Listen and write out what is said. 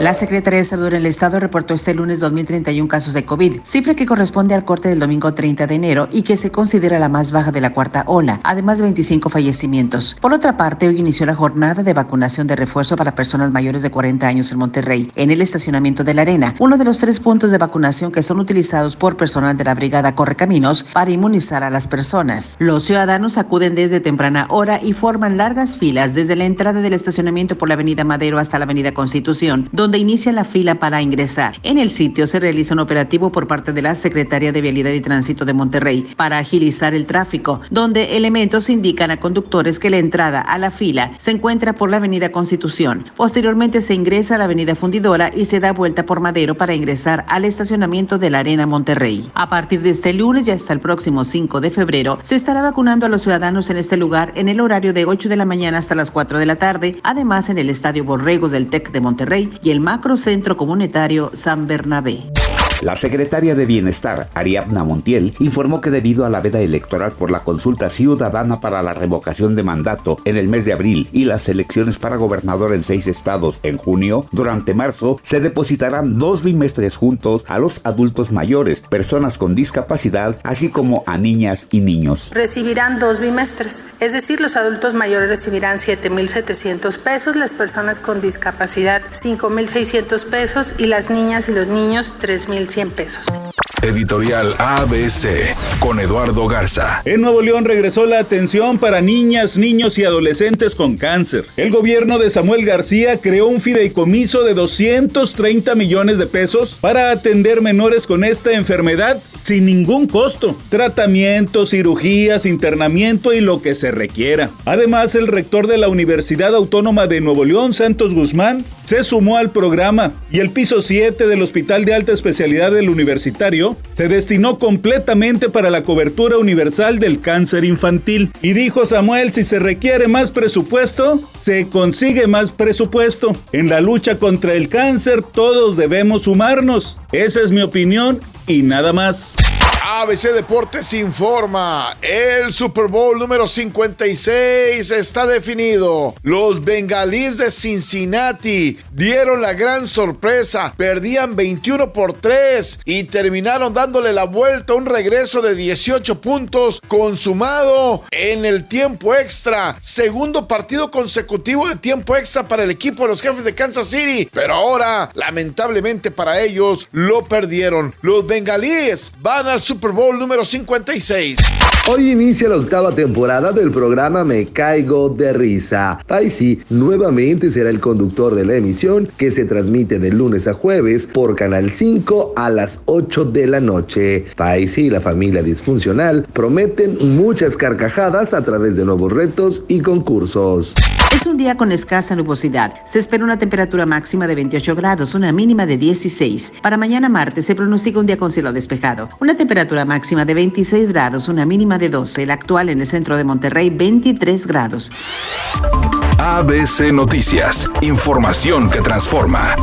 La Secretaría de Salud en el Estado reportó este lunes 2.031 casos de COVID, cifra que corresponde al corte del domingo 30 de enero y que se considera la más baja de la cuarta ola, además de 25 fallecimientos. Por otra parte, hoy inició la jornada de vacunación de refuerzo para personas mayores de 40 años en Monterrey, en el estacionamiento de la Arena, uno de los tres puntos de vacunación que son utilizados por personal de la Brigada Correcaminos para inmunizar a las personas. Los ciudadanos acuden desde temprana hora y forman largas filas desde la entrada del estacionamiento por la Avenida Madero hasta la Avenida Constitución, donde donde inicia la fila para ingresar. En el sitio se realiza un operativo por parte de la Secretaría de Vialidad y Tránsito de Monterrey para agilizar el tráfico, donde elementos indican a conductores que la entrada a la fila se encuentra por la Avenida Constitución. Posteriormente se ingresa a la Avenida Fundidora y se da vuelta por Madero para ingresar al estacionamiento de la Arena Monterrey. A partir de este lunes y hasta el próximo 5 de febrero se estará vacunando a los ciudadanos en este lugar en el horario de 8 de la mañana hasta las 4 de la tarde, además en el Estadio Borregos del TEC de Monterrey y el Macrocentro Comunitario San Bernabé. La secretaria de Bienestar, Ariadna Montiel, informó que debido a la veda electoral por la consulta ciudadana para la revocación de mandato en el mes de abril y las elecciones para gobernador en seis estados en junio, durante marzo se depositarán dos bimestres juntos a los adultos mayores, personas con discapacidad, así como a niñas y niños. Recibirán dos bimestres, es decir, los adultos mayores recibirán 7.700 pesos, las personas con discapacidad 5.600 pesos y las niñas y los niños 3.000 100 pesos. Editorial ABC con Eduardo Garza. En Nuevo León regresó la atención para niñas, niños y adolescentes con cáncer. El gobierno de Samuel García creó un fideicomiso de 230 millones de pesos para atender menores con esta enfermedad sin ningún costo. Tratamiento, cirugías, internamiento y lo que se requiera. Además, el rector de la Universidad Autónoma de Nuevo León, Santos Guzmán, se sumó al programa y el piso 7 del Hospital de Alta Especialidad del universitario se destinó completamente para la cobertura universal del cáncer infantil. Y dijo Samuel, si se requiere más presupuesto, se consigue más presupuesto. En la lucha contra el cáncer todos debemos sumarnos. Esa es mi opinión y nada más. ABC Deportes informa, el Super Bowl número 56 está definido. Los bengalíes de Cincinnati dieron la gran sorpresa, perdían 21 por 3 y terminaron dándole la vuelta a un regreso de 18 puntos consumado en el tiempo extra. Segundo partido consecutivo de tiempo extra para el equipo de los jefes de Kansas City, pero ahora lamentablemente para ellos lo perdieron. Los bengalíes van al Super Bowl número 56. Hoy inicia la octava temporada del programa Me Caigo de Risa. Paisi nuevamente será el conductor de la emisión que se transmite de lunes a jueves por Canal 5 a las 8 de la noche. Paisi y la familia disfuncional prometen muchas carcajadas a través de nuevos retos y concursos. Es un día con escasa nubosidad. Se espera una temperatura máxima de 28 grados, una mínima de 16. Para mañana martes se pronostica un día con cielo despejado. Una temperatura máxima de 26 grados, una mínima de 12. El actual en el centro de Monterrey, 23 grados. ABC Noticias. Información que transforma.